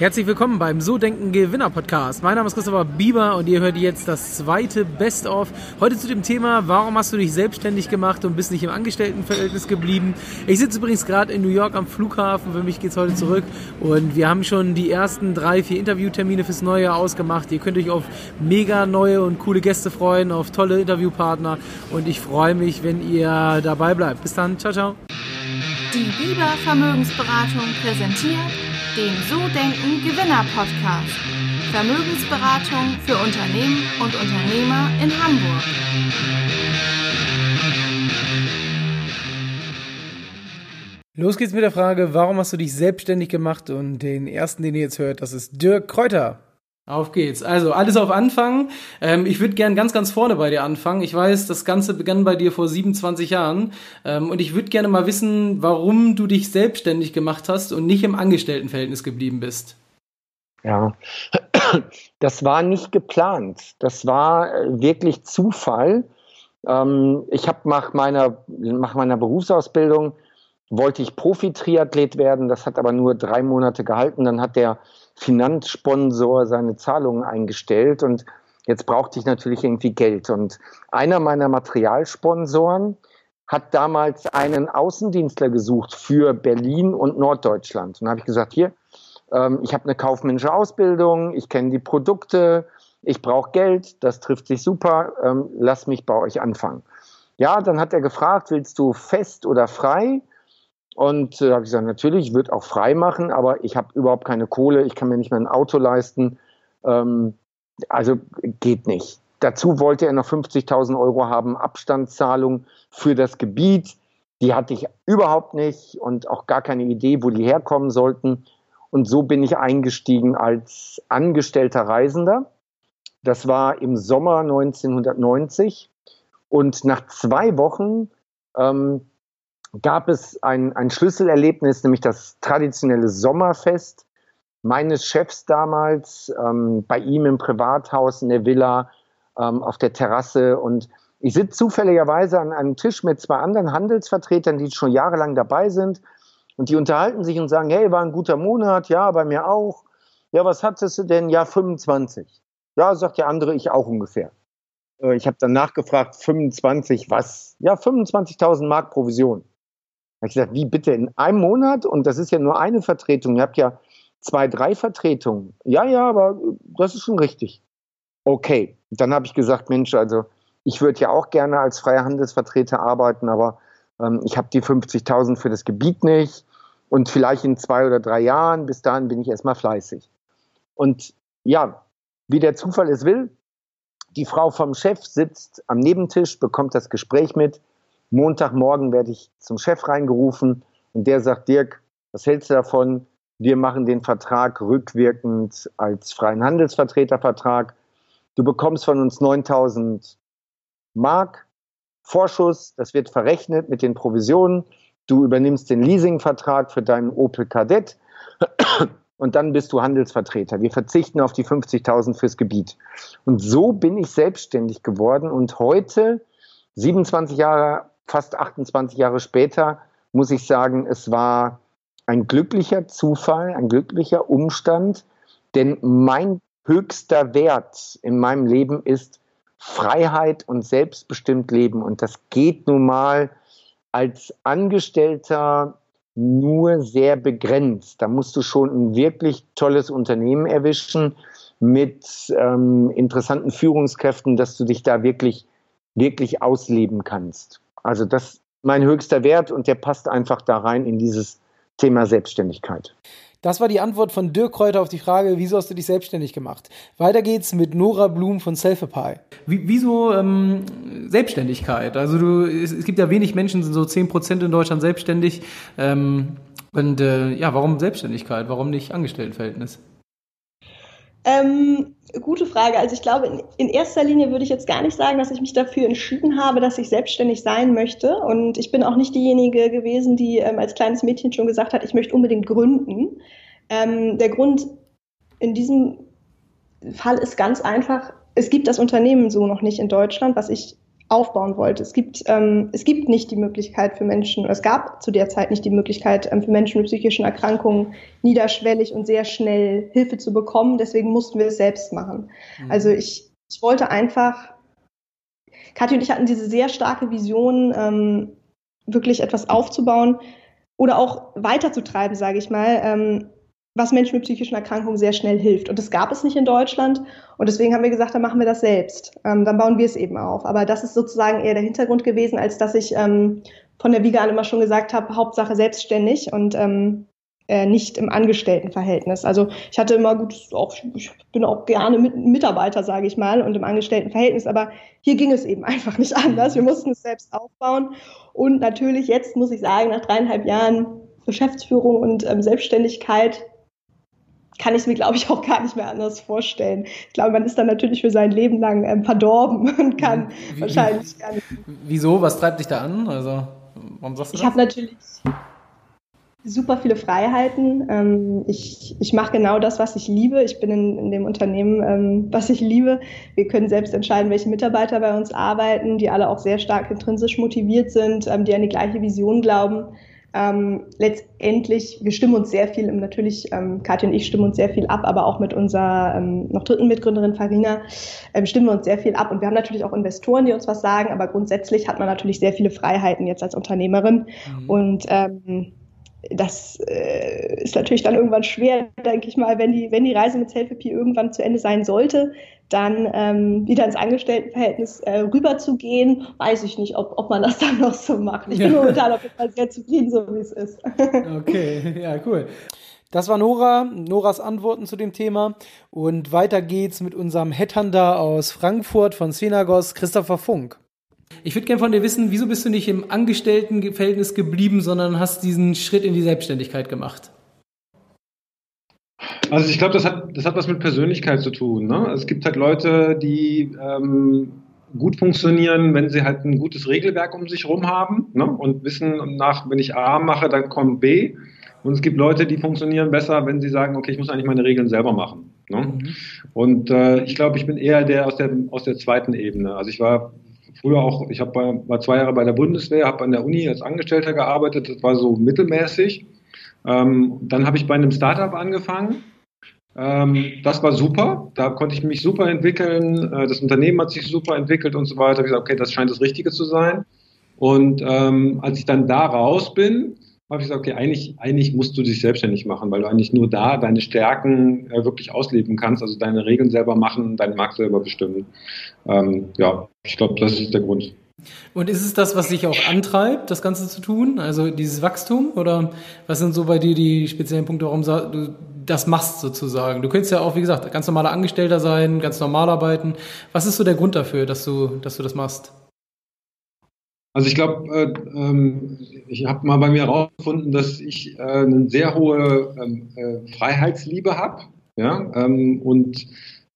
Herzlich willkommen beim So Denken Gewinner Podcast. Mein Name ist Christopher Bieber und ihr hört jetzt das zweite Best-of. Heute zu dem Thema, warum hast du dich selbstständig gemacht und bist nicht im Angestelltenverhältnis geblieben? Ich sitze übrigens gerade in New York am Flughafen. Für mich geht es heute zurück und wir haben schon die ersten drei, vier Interviewtermine fürs neue Jahr ausgemacht. Ihr könnt euch auf mega neue und coole Gäste freuen, auf tolle Interviewpartner und ich freue mich, wenn ihr dabei bleibt. Bis dann, ciao, ciao. Die Bieber Vermögensberatung präsentiert den So Denken Gewinner Podcast. Vermögensberatung für Unternehmen und Unternehmer in Hamburg. Los geht's mit der Frage, warum hast du dich selbstständig gemacht? Und den ersten, den ihr jetzt hört, das ist Dirk Kräuter. Auf geht's. Also alles auf Anfang. Ähm, ich würde gern ganz, ganz vorne bei dir anfangen. Ich weiß, das Ganze begann bei dir vor 27 Jahren. Ähm, und ich würde gerne mal wissen, warum du dich selbstständig gemacht hast und nicht im Angestelltenverhältnis geblieben bist. Ja, das war nicht geplant. Das war äh, wirklich Zufall. Ähm, ich habe nach meiner, nach meiner Berufsausbildung wollte ich Profi-Triathlet werden. Das hat aber nur drei Monate gehalten. Dann hat der Finanzsponsor seine Zahlungen eingestellt und jetzt brauchte ich natürlich irgendwie Geld. Und einer meiner Materialsponsoren hat damals einen Außendienstler gesucht für Berlin und Norddeutschland. Und da habe ich gesagt, hier, ähm, ich habe eine kaufmännische Ausbildung, ich kenne die Produkte, ich brauche Geld, das trifft sich super, ähm, lass mich bei euch anfangen. Ja, dann hat er gefragt, willst du fest oder frei? Und äh, habe ich gesagt, natürlich, ich würde auch frei machen, aber ich habe überhaupt keine Kohle, ich kann mir nicht mehr ein Auto leisten. Ähm, also geht nicht. Dazu wollte er noch 50.000 Euro haben, Abstandszahlung für das Gebiet. Die hatte ich überhaupt nicht und auch gar keine Idee, wo die herkommen sollten. Und so bin ich eingestiegen als angestellter Reisender. Das war im Sommer 1990. Und nach zwei Wochen ähm, gab es ein, ein Schlüsselerlebnis, nämlich das traditionelle Sommerfest meines Chefs damals, ähm, bei ihm im Privathaus in der Villa ähm, auf der Terrasse. Und ich sitze zufälligerweise an einem Tisch mit zwei anderen Handelsvertretern, die schon jahrelang dabei sind. Und die unterhalten sich und sagen, hey, war ein guter Monat, ja, bei mir auch. Ja, was hattest du denn? Ja, 25. Ja, sagt der andere, ich auch ungefähr. Äh, ich habe dann nachgefragt, 25 was? Ja, 25.000 Mark Provision habe ich gesagt, wie bitte in einem Monat? Und das ist ja nur eine Vertretung. Ihr habt ja zwei, drei Vertretungen. Ja, ja, aber das ist schon richtig. Okay, dann habe ich gesagt, Mensch, also ich würde ja auch gerne als freier Handelsvertreter arbeiten, aber ähm, ich habe die 50.000 für das Gebiet nicht und vielleicht in zwei oder drei Jahren, bis dahin bin ich erstmal fleißig. Und ja, wie der Zufall es will, die Frau vom Chef sitzt am Nebentisch, bekommt das Gespräch mit Montagmorgen werde ich zum Chef reingerufen und der sagt, Dirk, was hältst du davon? Wir machen den Vertrag rückwirkend als freien Handelsvertretervertrag. Du bekommst von uns 9000 Mark Vorschuss, das wird verrechnet mit den Provisionen. Du übernimmst den Leasingvertrag für deinen Opel Kadett und dann bist du Handelsvertreter. Wir verzichten auf die 50.000 fürs Gebiet. Und so bin ich selbstständig geworden und heute, 27 Jahre fast 28 Jahre später muss ich sagen, es war ein glücklicher Zufall, ein glücklicher Umstand, denn mein höchster Wert in meinem Leben ist Freiheit und selbstbestimmt Leben. Und das geht nun mal als Angestellter nur sehr begrenzt. Da musst du schon ein wirklich tolles Unternehmen erwischen mit ähm, interessanten Führungskräften, dass du dich da wirklich, wirklich ausleben kannst. Also das ist mein höchster Wert und der passt einfach da rein in dieses Thema Selbstständigkeit. Das war die Antwort von Dirk Kräuter auf die Frage, wieso hast du dich selbstständig gemacht? Weiter geht's mit Nora Blum von Selfapy. Wie, wieso ähm, Selbstständigkeit? Also du, es, es, gibt ja wenig Menschen, sind so 10% in Deutschland selbstständig. Ähm, und äh, ja, warum Selbstständigkeit? Warum nicht Angestelltenverhältnis? Ähm, gute Frage. Also ich glaube, in, in, erster Linie würde ich jetzt gar nicht sagen, dass ich mich dafür entschieden habe, dass ich selbstständig sein möchte. Und ich bin auch nicht diejenige gewesen, die ähm, als kleines Mädchen schon gesagt hat, ich möchte unbedingt gründen. Ähm, der Grund in diesem Fall ist ganz einfach, es gibt das Unternehmen so noch nicht in Deutschland, was ich aufbauen wollte. Es gibt, ähm, es gibt nicht die Möglichkeit für Menschen, es gab zu der Zeit nicht die Möglichkeit ähm, für Menschen mit psychischen Erkrankungen niederschwellig und sehr schnell Hilfe zu bekommen. Deswegen mussten wir es selbst machen. Mhm. Also ich, ich wollte einfach, Kathi und ich hatten diese sehr starke Vision, ähm, wirklich etwas aufzubauen oder auch weiterzutreiben, sage ich mal, ähm, was Menschen mit psychischen Erkrankungen sehr schnell hilft. Und das gab es nicht in Deutschland. Und deswegen haben wir gesagt, dann machen wir das selbst. Ähm, dann bauen wir es eben auf. Aber das ist sozusagen eher der Hintergrund gewesen, als dass ich ähm, von der Wiege an immer schon gesagt habe, Hauptsache selbstständig und ähm, äh, nicht im Angestelltenverhältnis. Also ich hatte immer gut, auch, ich bin auch gerne mit, Mitarbeiter, sage ich mal, und im Angestelltenverhältnis. Aber hier ging es eben einfach nicht anders. Wir mussten es selbst aufbauen. Und natürlich jetzt muss ich sagen, nach dreieinhalb Jahren Geschäftsführung und ähm, Selbstständigkeit kann ich mir, glaube ich, auch gar nicht mehr anders vorstellen. Ich glaube, man ist dann natürlich für sein Leben lang ähm, verdorben und kann wie, wahrscheinlich gar nicht. Wieso? Was treibt dich da an? Also, warum sagst du ich das? Ich habe natürlich super viele Freiheiten. Ähm, ich ich mache genau das, was ich liebe. Ich bin in, in dem Unternehmen, ähm, was ich liebe. Wir können selbst entscheiden, welche Mitarbeiter bei uns arbeiten, die alle auch sehr stark intrinsisch motiviert sind, ähm, die an die gleiche Vision glauben. Ähm, letztendlich, wir stimmen uns sehr viel, natürlich, ähm, Katja und ich stimmen uns sehr viel ab, aber auch mit unserer ähm, noch dritten Mitgründerin Farina ähm, stimmen wir uns sehr viel ab. Und wir haben natürlich auch Investoren, die uns was sagen, aber grundsätzlich hat man natürlich sehr viele Freiheiten jetzt als Unternehmerin. Mhm. Und ähm, das äh, ist natürlich dann irgendwann schwer, denke ich mal, wenn die, wenn die Reise mit Selfie irgendwann zu Ende sein sollte, dann ähm, wieder ins Angestelltenverhältnis äh, rüberzugehen, weiß ich nicht, ob, ob man das dann noch so macht. Ich bin momentan auf jeden Fall sehr zufrieden, so wie es ist. okay, ja, cool. Das war Nora, Noras Antworten zu dem Thema. Und weiter geht's mit unserem Headhunter aus Frankfurt von Szenagos, Christopher Funk. Ich würde gerne von dir wissen, wieso bist du nicht im Angestelltenverhältnis geblieben, sondern hast diesen Schritt in die Selbstständigkeit gemacht? Also ich glaube, das hat, das hat was mit Persönlichkeit zu tun. Ne? Es gibt halt Leute, die ähm, gut funktionieren, wenn sie halt ein gutes Regelwerk um sich herum haben ne? und wissen, nach, wenn ich A mache, dann kommt B. Und es gibt Leute, die funktionieren besser, wenn sie sagen, okay, ich muss eigentlich meine Regeln selber machen. Ne? Mhm. Und äh, ich glaube, ich bin eher der aus der aus der zweiten Ebene. Also ich war früher auch, ich habe war zwei Jahre bei der Bundeswehr, habe an der Uni als Angestellter gearbeitet, das war so mittelmäßig. Ähm, dann habe ich bei einem Startup angefangen ähm, das war super. Da konnte ich mich super entwickeln. Äh, das Unternehmen hat sich super entwickelt und so weiter. Ich gesagt, okay, das scheint das Richtige zu sein. Und ähm, als ich dann da raus bin, habe ich gesagt, okay, eigentlich, eigentlich musst du dich selbstständig machen, weil du eigentlich nur da deine Stärken äh, wirklich ausleben kannst, also deine Regeln selber machen, deinen Markt selber bestimmen. Ähm, ja, ich glaube, das ist der Grund. Und ist es das, was dich auch antreibt, das Ganze zu tun? Also dieses Wachstum? Oder was sind so bei dir die speziellen Punkte, warum du das machst sozusagen? Du könntest ja auch, wie gesagt, ganz normaler Angestellter sein, ganz normal arbeiten. Was ist so der Grund dafür, dass du, dass du das machst? Also ich glaube, äh, ähm, ich habe mal bei mir herausgefunden, dass ich äh, eine sehr hohe ähm, äh, Freiheitsliebe habe. Ja? Ähm, und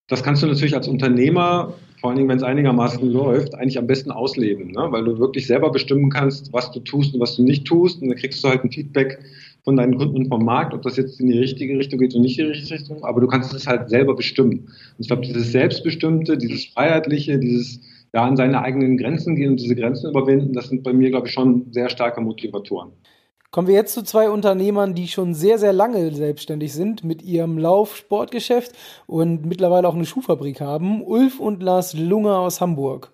das kannst du natürlich als Unternehmer vor allen Dingen, wenn es einigermaßen läuft, eigentlich am besten ausleben, ne? weil du wirklich selber bestimmen kannst, was du tust und was du nicht tust. Und dann kriegst du halt ein Feedback von deinen Kunden und vom Markt, ob das jetzt in die richtige Richtung geht oder nicht in die richtige Richtung, aber du kannst es halt selber bestimmen. Und ich glaube, dieses Selbstbestimmte, dieses Freiheitliche, dieses ja, an seine eigenen Grenzen gehen und diese Grenzen überwinden, das sind bei mir, glaube ich, schon sehr starke Motivatoren. Kommen wir jetzt zu zwei Unternehmern, die schon sehr, sehr lange selbstständig sind mit ihrem Laufsportgeschäft und mittlerweile auch eine Schuhfabrik haben. Ulf und Lars Lunge aus Hamburg.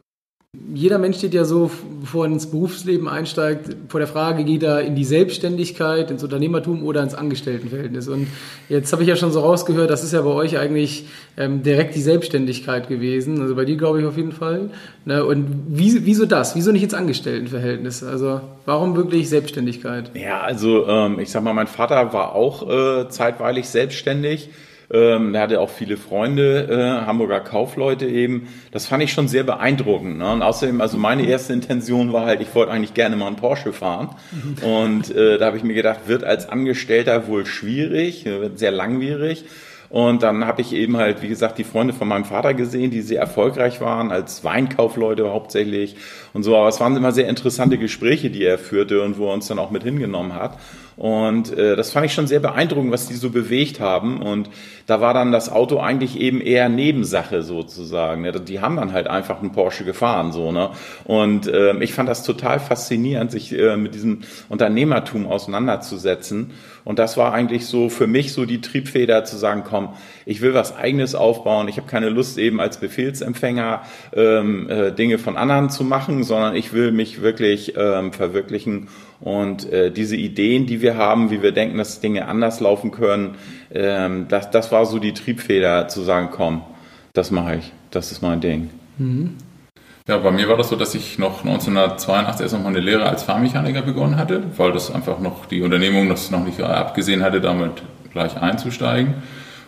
Jeder Mensch steht ja so, bevor er ins Berufsleben einsteigt, vor der Frage, geht er in die Selbstständigkeit, ins Unternehmertum oder ins Angestelltenverhältnis. Und jetzt habe ich ja schon so rausgehört, das ist ja bei euch eigentlich ähm, direkt die Selbstständigkeit gewesen. Also bei dir glaube ich auf jeden Fall. Ne? Und wie, wieso das? Wieso nicht ins Angestelltenverhältnis? Also warum wirklich Selbstständigkeit? Ja, also ähm, ich sag mal, mein Vater war auch äh, zeitweilig selbstständig ähm, er hatte auch viele Freunde, äh, Hamburger Kaufleute eben. Das fand ich schon sehr beeindruckend. Ne? Und außerdem, also meine erste Intention war halt, ich wollte eigentlich gerne mal einen Porsche fahren. Und äh, da habe ich mir gedacht, wird als Angestellter wohl schwierig, wird sehr langwierig. Und dann habe ich eben halt, wie gesagt, die Freunde von meinem Vater gesehen, die sehr erfolgreich waren, als Weinkaufleute hauptsächlich und so. Aber es waren immer sehr interessante Gespräche, die er führte und wo er uns dann auch mit hingenommen hat. Und äh, das fand ich schon sehr beeindruckend, was die so bewegt haben. Und da war dann das Auto eigentlich eben eher Nebensache sozusagen. Ne? Die haben dann halt einfach einen Porsche gefahren so. Ne? Und äh, ich fand das total faszinierend, sich äh, mit diesem Unternehmertum auseinanderzusetzen. Und das war eigentlich so für mich so die Triebfeder zu sagen, komm, ich will was eigenes aufbauen. Ich habe keine Lust eben als Befehlsempfänger ähm, äh, Dinge von anderen zu machen, sondern ich will mich wirklich ähm, verwirklichen und äh, diese Ideen, die wir haben, wie wir denken, dass Dinge anders laufen können, ähm, das, das war so die Triebfeder zu sagen, komm, das mache ich, das ist mein Ding. Mhm. Ja, bei mir war das so, dass ich noch 1982 erst noch mal eine Lehre als Fahrmechaniker begonnen hatte, weil das einfach noch die Unternehmung das noch nicht abgesehen hatte, damit gleich einzusteigen.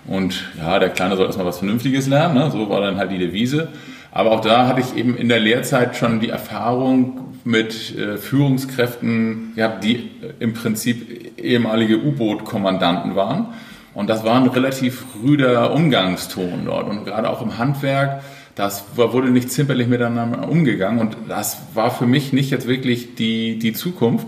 Und ja, der Kleine soll erstmal was Vernünftiges lernen, ne? so war dann halt die Devise. Aber auch da hatte ich eben in der Lehrzeit schon die Erfahrung mit äh, Führungskräften gehabt, die äh, im Prinzip ehemalige U-Boot-Kommandanten waren. Und das war ein relativ rüder Umgangston dort. Und gerade auch im Handwerk das wurde nicht zimperlich miteinander umgegangen und das war für mich nicht jetzt wirklich die, die Zukunft.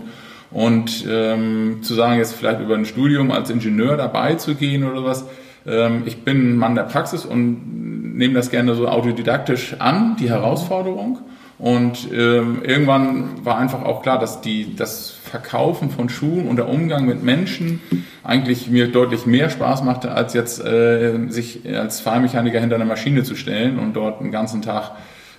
Und ähm, zu sagen, jetzt vielleicht über ein Studium als Ingenieur dabei zu gehen oder was, ähm, ich bin ein Mann der Praxis und nehme das gerne so autodidaktisch an, die Herausforderung. Und ähm, irgendwann war einfach auch klar, dass die, das Verkaufen von Schuhen und der Umgang mit Menschen eigentlich mir deutlich mehr Spaß machte, als jetzt äh, sich als Fahrmechaniker hinter einer Maschine zu stellen und dort einen ganzen Tag,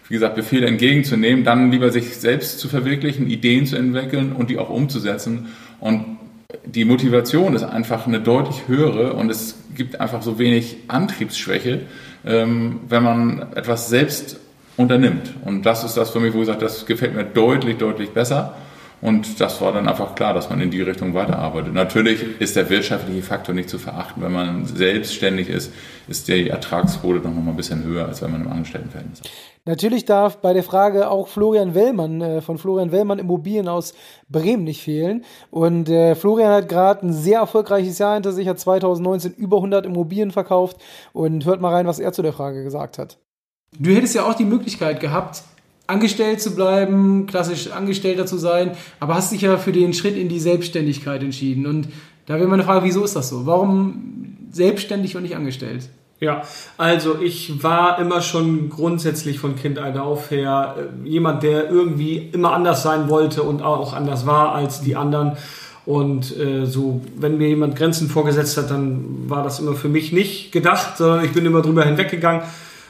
wie gesagt, Befehle entgegenzunehmen, dann lieber sich selbst zu verwirklichen, Ideen zu entwickeln und die auch umzusetzen. Und die Motivation ist einfach eine deutlich höhere und es gibt einfach so wenig Antriebsschwäche, ähm, wenn man etwas selbst unternimmt. Und das ist das für mich, wo ich sage, das gefällt mir deutlich, deutlich besser. Und das war dann einfach klar, dass man in die Richtung weiterarbeitet. Natürlich ist der wirtschaftliche Faktor nicht zu verachten. Wenn man selbstständig ist, ist die Ertragsquote noch mal ein bisschen höher, als wenn man im Angestelltenverhältnis ist. Natürlich darf bei der Frage auch Florian Wellmann äh, von Florian Wellmann Immobilien aus Bremen nicht fehlen. Und äh, Florian hat gerade ein sehr erfolgreiches Jahr hinter sich, hat 2019 über 100 Immobilien verkauft. Und hört mal rein, was er zu der Frage gesagt hat. Du hättest ja auch die Möglichkeit gehabt, angestellt zu bleiben, klassisch Angestellter zu sein, aber hast dich ja für den Schritt in die Selbstständigkeit entschieden. Und da wäre meine Frage, wieso ist das so? Warum selbstständig und nicht angestellt? Ja, also ich war immer schon grundsätzlich von Kind auf her äh, jemand, der irgendwie immer anders sein wollte und auch anders war als die anderen. Und äh, so, wenn mir jemand Grenzen vorgesetzt hat, dann war das immer für mich nicht gedacht, sondern ich bin immer drüber hinweggegangen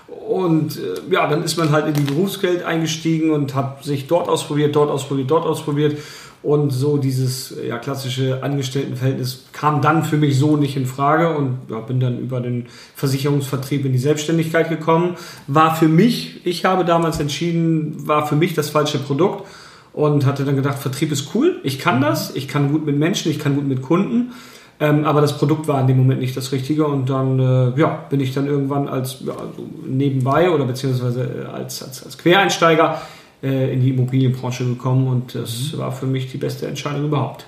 und äh, ja, dann ist man halt in die Berufswelt eingestiegen und hat sich dort ausprobiert, dort ausprobiert, dort ausprobiert. Und so dieses ja, klassische Angestelltenverhältnis kam dann für mich so nicht in Frage und ja, bin dann über den Versicherungsvertrieb in die Selbstständigkeit gekommen. War für mich, ich habe damals entschieden, war für mich das falsche Produkt und hatte dann gedacht, Vertrieb ist cool, ich kann das, ich kann gut mit Menschen, ich kann gut mit Kunden ähm, aber das Produkt war in dem Moment nicht das Richtige und dann äh, ja, bin ich dann irgendwann als ja, also nebenbei oder beziehungsweise äh, als, als, als Quereinsteiger äh, in die Immobilienbranche gekommen und das mhm. war für mich die beste Entscheidung überhaupt.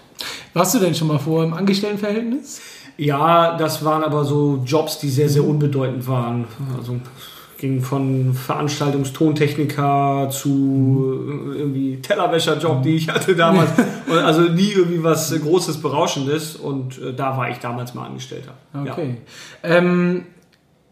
Warst du denn schon mal vor im Angestelltenverhältnis? Ja, das waren aber so Jobs, die sehr, sehr unbedeutend waren. Also ging von Veranstaltungstontechniker zu irgendwie Tellerwäscherjob, die ich hatte damals. also nie irgendwie was Großes, Berauschendes. Und äh, da war ich damals mal Angestellter. Okay. Ja. Ähm,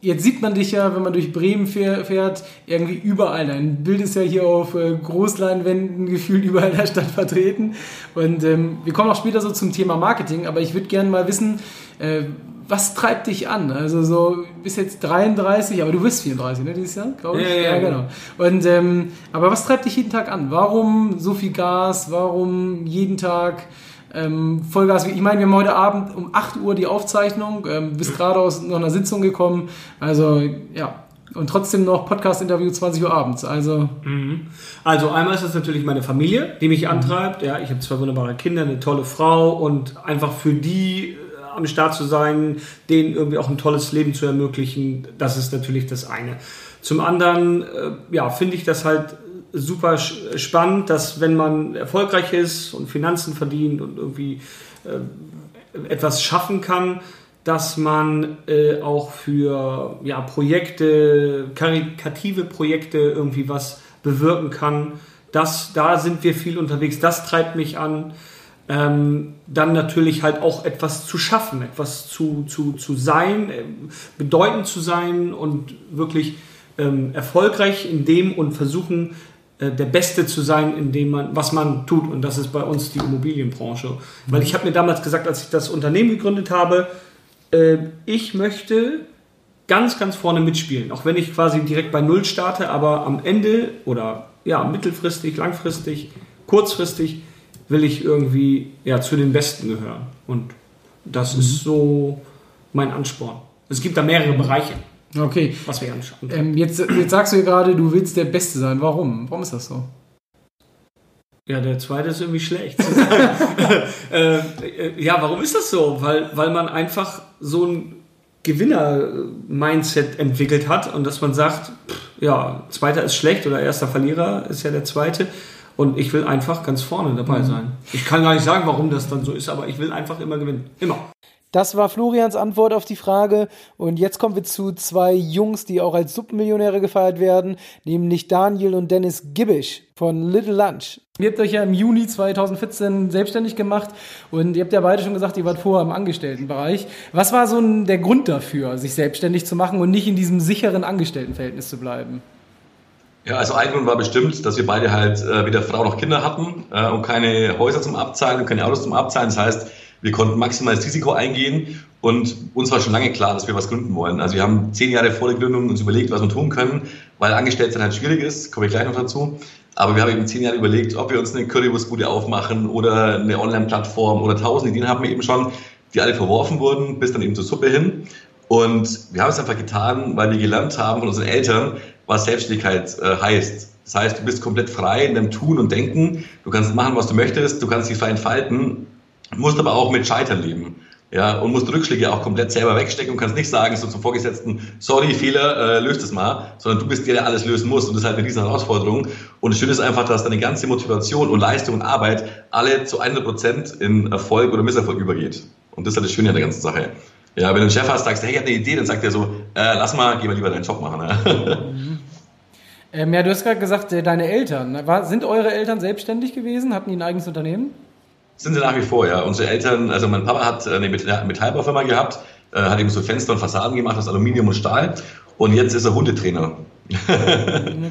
jetzt sieht man dich ja, wenn man durch Bremen fährt, irgendwie überall. Dein Bild ist ja hier auf äh, Großleinwänden gefühlt überall in der Stadt vertreten. Und ähm, wir kommen auch später so zum Thema Marketing, aber ich würde gerne mal wissen, äh, was treibt dich an? Also so, bis jetzt 33, aber du bist 34, ne, dieses Jahr, glaube ich. Ja, ja, ja, genau. Und, ähm, aber was treibt dich jeden Tag an? Warum so viel Gas? Warum jeden Tag ähm, Vollgas? Ich meine, wir haben heute Abend um 8 Uhr die Aufzeichnung, ähm, bist gerade aus noch einer Sitzung gekommen. Also, ja. Und trotzdem noch Podcast-Interview 20 Uhr abends. Also, mhm. also einmal ist es natürlich meine Familie, die mich antreibt. Ja, ich habe zwei wunderbare Kinder, eine tolle Frau und einfach für die am Start zu sein, denen irgendwie auch ein tolles Leben zu ermöglichen, das ist natürlich das eine. Zum anderen, äh, ja, finde ich das halt super spannend, dass wenn man erfolgreich ist und Finanzen verdient und irgendwie äh, etwas schaffen kann, dass man äh, auch für ja, Projekte, karikative Projekte irgendwie was bewirken kann. Das, da sind wir viel unterwegs. Das treibt mich an. Ähm, dann natürlich halt auch etwas zu schaffen, etwas zu, zu, zu sein, äh, bedeutend zu sein und wirklich ähm, erfolgreich in dem und versuchen, äh, der Beste zu sein, in dem man, was man tut. Und das ist bei uns die Immobilienbranche. Weil ich habe mir damals gesagt, als ich das Unternehmen gegründet habe, äh, ich möchte ganz, ganz vorne mitspielen. Auch wenn ich quasi direkt bei Null starte, aber am Ende oder ja, mittelfristig, langfristig, kurzfristig will ich irgendwie ja, zu den Besten gehören. Und das mhm. ist so mein Ansporn. Es gibt da mehrere Bereiche. Okay. Was wir anschauen. Ähm, jetzt, jetzt sagst du ja gerade, du willst der Beste sein. Warum? Warum ist das so? Ja, der zweite ist irgendwie schlecht. äh, ja, warum ist das so? Weil, weil man einfach so ein Gewinner-Mindset entwickelt hat und dass man sagt, pff, ja, zweiter ist schlecht oder erster Verlierer ist ja der zweite. Und ich will einfach ganz vorne dabei mhm. sein. Ich kann gar nicht sagen, warum das dann so ist, aber ich will einfach immer gewinnen. Immer. Das war Florians Antwort auf die Frage. Und jetzt kommen wir zu zwei Jungs, die auch als Suppenmillionäre gefeiert werden, nämlich Daniel und Dennis Gibbisch von Little Lunch. Ihr habt euch ja im Juni 2014 selbstständig gemacht und ihr habt ja beide schon gesagt, ihr wart vorher im Angestelltenbereich. Was war so der Grund dafür, sich selbstständig zu machen und nicht in diesem sicheren Angestelltenverhältnis zu bleiben? Ja, also ein Grund war bestimmt, dass wir beide halt äh, weder Frau noch Kinder hatten äh, und keine Häuser zum Abzahlen und keine Autos zum Abzahlen. Das heißt, wir konnten maximal das Risiko eingehen und uns war schon lange klar, dass wir was gründen wollen. Also wir haben zehn Jahre vor der Gründung uns überlegt, was wir tun können, weil Angestelltsein halt schwierig ist, komme ich gleich noch dazu. Aber wir haben eben zehn Jahre überlegt, ob wir uns eine Currywurstbude aufmachen oder eine Online-Plattform oder tausend Ideen haben wir eben schon, die alle verworfen wurden, bis dann eben zur Suppe hin. Und wir haben es einfach getan, weil wir gelernt haben von unseren Eltern, was Selbstständigkeit äh, heißt. Das heißt, du bist komplett frei in deinem Tun und Denken. Du kannst machen, was du möchtest. Du kannst dich frei entfalten, musst aber auch mit Scheitern leben. Ja, und musst Rückschläge auch komplett selber wegstecken und kannst nicht sagen, so zum Vorgesetzten, sorry, Fehler, äh, löst es mal, sondern du bist der, der alles lösen muss. Und das ist halt eine riesen Herausforderung. Und das Schöne ist einfach, dass deine ganze Motivation und Leistung und Arbeit alle zu 100 Prozent in Erfolg oder Misserfolg übergeht. Und das ist halt das Schöne an der ganzen Sache. Ja, wenn du einen Chef hast, sagst, hey, ich habe eine Idee, dann sagt er so, äh, lass mal, geh mal lieber deinen Job machen. Ne? Mhm. Ähm, ja, du hast gerade gesagt, äh, deine Eltern. War, sind eure Eltern selbstständig gewesen? Hatten die ein eigenes Unternehmen? Sind sie nach wie vor, ja. Unsere Eltern, also mein Papa hat eine Metallbaufirma gehabt, äh, hat eben so Fenster und Fassaden gemacht aus Aluminium und Stahl und jetzt ist er Hundetrainer.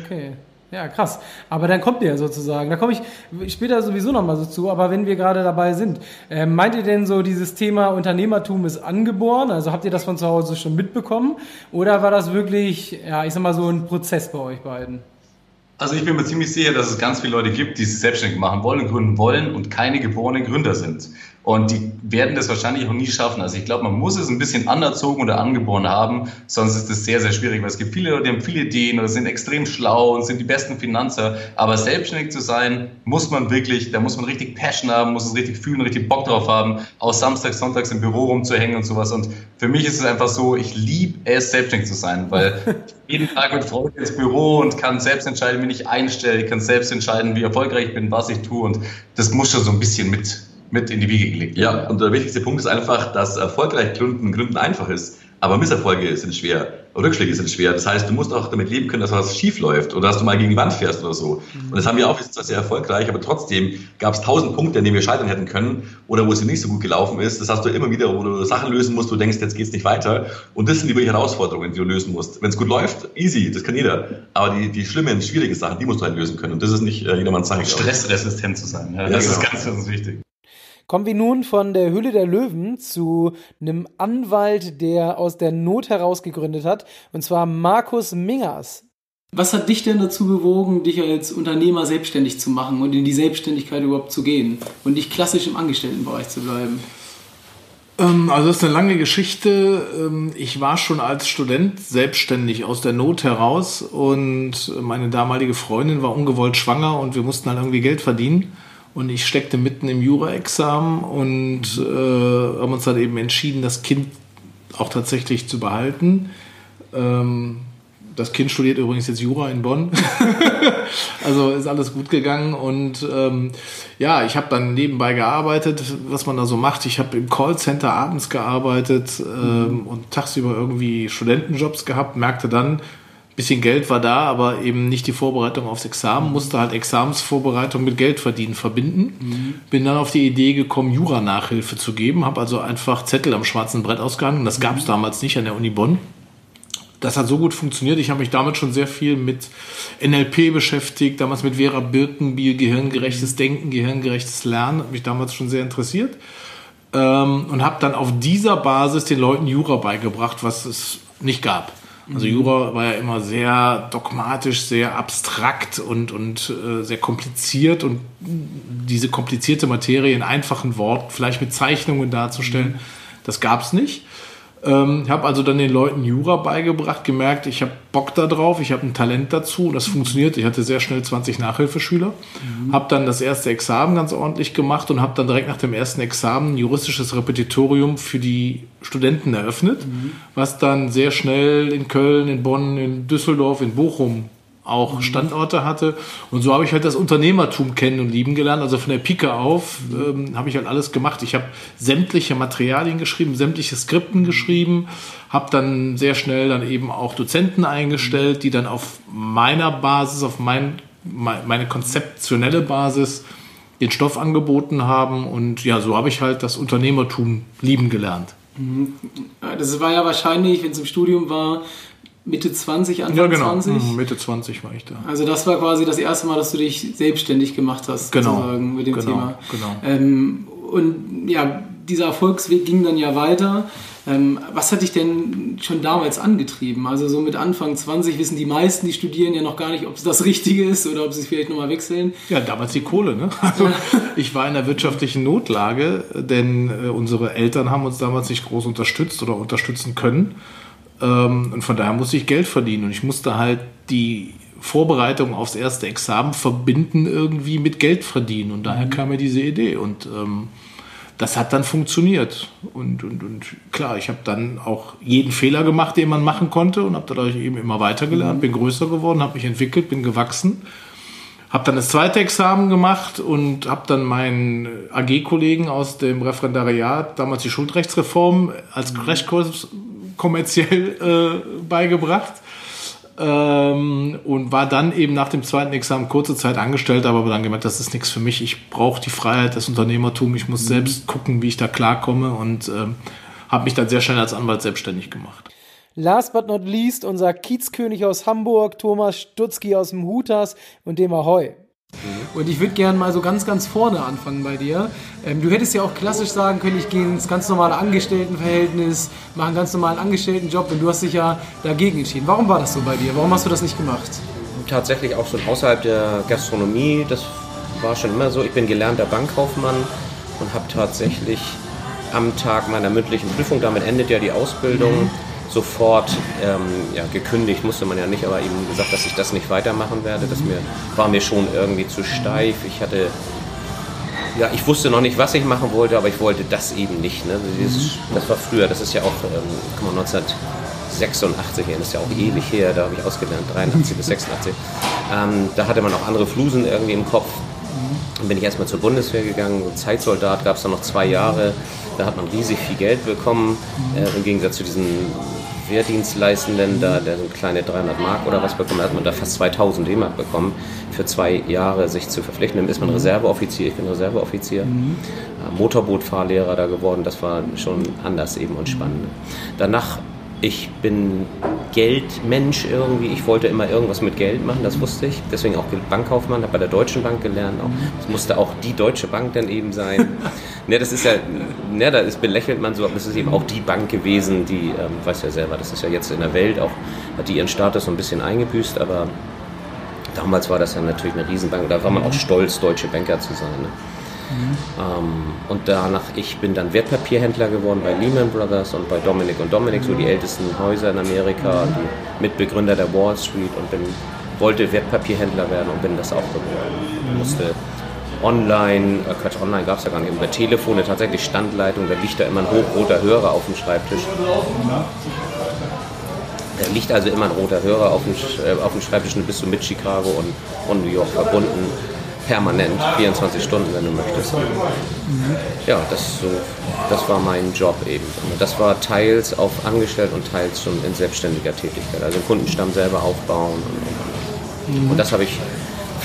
okay. Ja, krass. Aber dann kommt ihr sozusagen. Da komme ich später sowieso nochmal so zu, aber wenn wir gerade dabei sind, äh, meint ihr denn so, dieses Thema Unternehmertum ist angeboren? Also habt ihr das von zu Hause schon mitbekommen? Oder war das wirklich, ja, ich sag mal so ein Prozess bei euch beiden? Also ich bin mir ziemlich sicher, dass es ganz viele Leute gibt, die sich selbstständig machen wollen gründen wollen und keine geborenen Gründer sind. Und die werden das wahrscheinlich auch nie schaffen. Also ich glaube, man muss es ein bisschen anerzogen oder angeboren haben, sonst ist das sehr, sehr schwierig, weil es gibt viele Leute, die haben viele Ideen oder sind extrem schlau und sind die besten Finanzer. Aber selbstständig zu sein, muss man wirklich, da muss man richtig Passion haben, muss es richtig fühlen, richtig Bock drauf haben, aus Samstags, Sonntags im Büro rumzuhängen und sowas. Und für mich ist es einfach so, ich liebe es, selbstständig zu sein, weil jeden Tag mit Freude ins Büro und kann selbst entscheiden, wen ich einstelle, ich kann selbst entscheiden, wie erfolgreich ich bin, was ich tue. Und das muss schon so ein bisschen mit mit in die Wiege gelegt. Ja, und der wichtigste Punkt ist einfach, dass erfolgreich gründen, gründen einfach ist. Aber Misserfolge sind schwer, Rückschläge sind schwer. Das heißt, du musst auch damit leben können, dass was schief läuft oder dass du mal gegen die Wand fährst oder so. Mhm. Und das haben wir auch, sind zwar sehr erfolgreich, aber trotzdem gab es tausend Punkte, an denen wir scheitern hätten können oder wo es nicht so gut gelaufen ist. Das hast du immer wieder, wo du Sachen lösen musst, du denkst, jetzt geht's nicht weiter. Und das sind die Herausforderungen, die du lösen musst. Wenn es gut läuft, easy, das kann jeder. Aber die, die schlimmen, schwierigen Sachen, die musst du halt lösen können. Und das ist nicht äh, jedermanns Sache. Stressresistent zu sein. Ja, das ja, genau. ist ganz, ganz wichtig. Kommen wir nun von der Hülle der Löwen zu einem Anwalt, der aus der Not heraus gegründet hat, und zwar Markus Mingers. Was hat dich denn dazu bewogen, dich als Unternehmer selbstständig zu machen und in die Selbstständigkeit überhaupt zu gehen und nicht klassisch im Angestelltenbereich zu bleiben? Ähm, also das ist eine lange Geschichte. Ähm, ich war schon als Student selbstständig aus der Not heraus und meine damalige Freundin war ungewollt schwanger und wir mussten halt irgendwie Geld verdienen. Und ich steckte mitten im Jura-Examen und äh, haben uns dann eben entschieden, das Kind auch tatsächlich zu behalten. Ähm, das Kind studiert übrigens jetzt Jura in Bonn. also ist alles gut gegangen. Und ähm, ja, ich habe dann nebenbei gearbeitet, was man da so macht. Ich habe im Callcenter abends gearbeitet ähm, und tagsüber irgendwie Studentenjobs gehabt, merkte dann, bisschen Geld war da, aber eben nicht die Vorbereitung aufs Examen, musste halt Examensvorbereitung mit Geldverdienen verbinden. Mhm. Bin dann auf die Idee gekommen, Jura-Nachhilfe zu geben, habe also einfach Zettel am schwarzen Brett ausgehangen. Das gab es mhm. damals nicht an der Uni Bonn. Das hat so gut funktioniert. Ich habe mich damit schon sehr viel mit NLP beschäftigt, damals mit Vera Birkenbiel, gehirngerechtes Denken, gehirngerechtes Lernen, hat mich damals schon sehr interessiert. Ähm, und habe dann auf dieser Basis den Leuten Jura beigebracht, was es nicht gab. Also Jura war ja immer sehr dogmatisch, sehr abstrakt und, und äh, sehr kompliziert und diese komplizierte Materie in einfachen Worten, vielleicht mit Zeichnungen darzustellen, mhm. das gab es nicht. Ähm, habe also dann den Leuten Jura beigebracht, gemerkt, ich habe Bock da drauf, ich habe ein Talent dazu, das funktioniert. Ich hatte sehr schnell 20 Nachhilfeschüler, mhm. habe dann das erste Examen ganz ordentlich gemacht und habe dann direkt nach dem ersten Examen ein juristisches Repetitorium für die Studenten eröffnet, mhm. was dann sehr schnell in Köln, in Bonn, in Düsseldorf, in Bochum auch mhm. Standorte hatte. Und so habe ich halt das Unternehmertum kennen und lieben gelernt. Also von der Pike auf ähm, habe ich halt alles gemacht. Ich habe sämtliche Materialien geschrieben, sämtliche Skripten geschrieben, habe dann sehr schnell dann eben auch Dozenten eingestellt, die dann auf meiner Basis, auf mein, meine konzeptionelle Basis den Stoff angeboten haben. Und ja, so habe ich halt das Unternehmertum lieben gelernt. Mhm. Das war ja wahrscheinlich, wenn es im Studium war, Mitte 20, Anfang ja, genau. 20? Mhm, Mitte 20 war ich da. Also das war quasi das erste Mal, dass du dich selbstständig gemacht hast, genau. sozusagen, mit dem genau. Thema. Genau. Ähm, und ja, dieser Erfolgsweg ging dann ja weiter. Ähm, was hat dich denn schon damals angetrieben? Also so mit Anfang 20 wissen die meisten, die studieren ja noch gar nicht, ob es das Richtige ist oder ob sie es vielleicht nochmal wechseln. Ja, damals die Kohle. Ne? Also ich war in einer wirtschaftlichen Notlage, denn äh, unsere Eltern haben uns damals nicht groß unterstützt oder unterstützen können. Ähm, und von daher musste ich Geld verdienen und ich musste halt die Vorbereitung aufs erste Examen verbinden irgendwie mit Geld verdienen. Und daher mhm. kam mir diese Idee. Und ähm, das hat dann funktioniert. Und, und, und klar, ich habe dann auch jeden Fehler gemacht, den man machen konnte und habe dadurch eben immer weitergelernt, mhm. bin größer geworden, habe mich entwickelt, bin gewachsen. Habe dann das zweite Examen gemacht und habe dann meinen AG-Kollegen aus dem Referendariat, damals die Schuldrechtsreform, als mhm. Crashkurs kommerziell äh, beigebracht. Ähm, und war dann eben nach dem zweiten Examen kurze Zeit angestellt, aber dann gemerkt, das ist nichts für mich. Ich brauche die Freiheit des Unternehmertums. Ich muss mhm. selbst gucken, wie ich da klarkomme und ähm, habe mich dann sehr schnell als Anwalt selbstständig gemacht. Last but not least unser Kiezkönig aus Hamburg, Thomas Stutzki aus dem Hutas und dem Ahoi. Mhm. Und ich würde gerne mal so ganz, ganz vorne anfangen bei dir. Ähm, du hättest ja auch klassisch sagen können, ich gehe ins ganz normale Angestelltenverhältnis, mache einen ganz normalen Angestelltenjob und du hast dich ja dagegen entschieden. Warum war das so bei dir? Warum hast du das nicht gemacht? Tatsächlich auch schon außerhalb der Gastronomie. Das war schon immer so. Ich bin gelernter Bankkaufmann und habe tatsächlich am Tag meiner mündlichen Prüfung, damit endet ja die Ausbildung, mhm sofort ähm, ja, gekündigt, musste man ja nicht, aber eben gesagt, dass ich das nicht weitermachen werde. Das mir, war mir schon irgendwie zu steif. Ich hatte, ja, ich wusste noch nicht, was ich machen wollte, aber ich wollte das eben nicht. Ne? Dieses, das war früher, das ist ja auch ähm, 1986, das ist ja auch ewig her, da habe ich ausgelernt, 83 bis 86. Ähm, da hatte man auch andere Flusen irgendwie im Kopf. Dann bin ich erstmal zur Bundeswehr gegangen, Zeitsoldat gab es dann noch zwei Jahre. Da hat man riesig viel Geld bekommen, äh, im Gegensatz zu diesen Wehrdienstleistenden, da, der so kleine 300 Mark oder was bekommen hat, man da fast 2000 D-Mark bekommen, für zwei Jahre sich zu verpflichten. Dann ist man Reserveoffizier, ich bin Reserveoffizier, mhm. Motorbootfahrlehrer da geworden, das war schon anders eben und spannend. Danach ich bin Geldmensch irgendwie. Ich wollte immer irgendwas mit Geld machen, das wusste ich. Deswegen auch Bankkaufmann, habe bei der Deutschen Bank gelernt. Das musste auch die Deutsche Bank dann eben sein. ne, das ist ja, ne, da ist, belächelt man so, aber das ist eben auch die Bank gewesen, die, ähm, weiß ja selber, das ist ja jetzt in der Welt auch, hat die ihren Status so ein bisschen eingebüßt, aber damals war das ja natürlich eine Riesenbank. Da war man auch stolz, deutsche Banker zu sein. Ne? Mhm. Und danach, ich bin dann Wertpapierhändler geworden bei Lehman Brothers und bei Dominic und Dominic, so die ältesten Häuser in Amerika, mhm. die Mitbegründer der Wall Street und bin, wollte Wertpapierhändler werden und bin das auch geworden. Mhm. Musste online, äh Quatsch, online gab es ja gar nicht, über Telefone tatsächlich Standleitung, da liegt da immer ein hochroter Hörer auf dem Schreibtisch. Da liegt also immer ein roter Hörer auf dem, äh, auf dem Schreibtisch und bist du mit Chicago und, und New York verbunden permanent, 24 Stunden, wenn du möchtest. Ja, das, so, das war mein Job eben. Das war teils auf angestellt und teils schon in selbstständiger Tätigkeit. Also den Kundenstamm selber aufbauen. Und, und, und das habe ich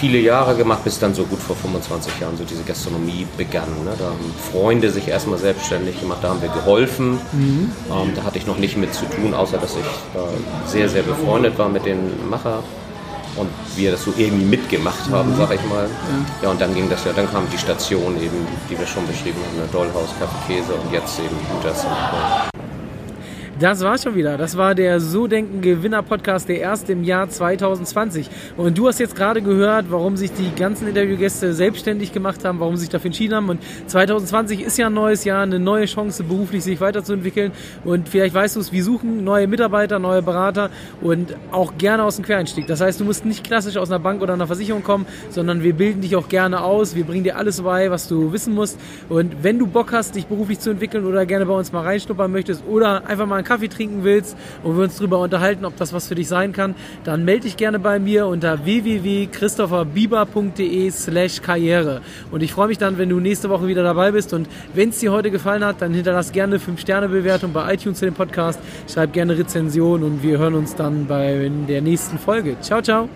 viele Jahre gemacht, bis dann so gut vor 25 Jahren so diese Gastronomie begann. Ne? Da haben Freunde sich erstmal selbstständig gemacht, da haben wir geholfen. Mhm. Ähm, da hatte ich noch nicht mit zu tun, außer dass ich äh, sehr, sehr befreundet war mit den Macher und wir das so irgendwie mitgemacht haben, mhm. sag ich mal. Ja. ja, und dann ging das ja, dann kam die Station eben, die wir schon beschrieben haben, der Dollhaus, Kaffee Käse und jetzt eben Gutas. Das war schon wieder. Das war der So Denken Gewinner Podcast, der erste im Jahr 2020. Und du hast jetzt gerade gehört, warum sich die ganzen Interviewgäste selbstständig gemacht haben, warum sie sich dafür entschieden haben. Und 2020 ist ja ein neues Jahr, eine neue Chance, beruflich sich weiterzuentwickeln. Und vielleicht weißt du es, wir suchen neue Mitarbeiter, neue Berater und auch gerne aus dem Quereinstieg. Das heißt, du musst nicht klassisch aus einer Bank oder einer Versicherung kommen, sondern wir bilden dich auch gerne aus. Wir bringen dir alles bei, was du wissen musst. Und wenn du Bock hast, dich beruflich zu entwickeln oder gerne bei uns mal reinschnuppern möchtest oder einfach mal ein Kaffee trinken willst und wir uns darüber unterhalten, ob das was für dich sein kann, dann melde dich gerne bei mir unter www.christopherbieber.de slash karriere. Und ich freue mich dann, wenn du nächste Woche wieder dabei bist. Und wenn es dir heute gefallen hat, dann hinterlass gerne eine 5-Sterne-Bewertung bei iTunes zu dem Podcast. Schreib gerne Rezension und wir hören uns dann bei der nächsten Folge. Ciao, ciao.